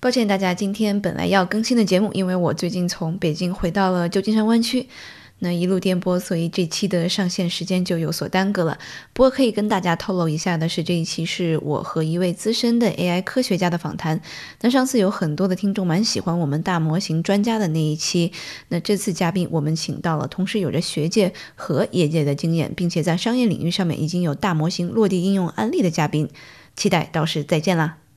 抱歉大家今天本来要更新的节目因为我最近从北京回到了旧金山湾区那一路颠簸所以这期的上线时间就有所耽搁了。不过可以跟大家透露一下的是这一期是我和一位资深的 ai 科学家的访谈。那上次有很多的听众蛮喜欢我们大模型专家的那一期那这次嘉宾我们请到了同时有着学界和业界的经验并且在商业领域上面已经有大模型落地应用案例的嘉宾。期待到时再见啦。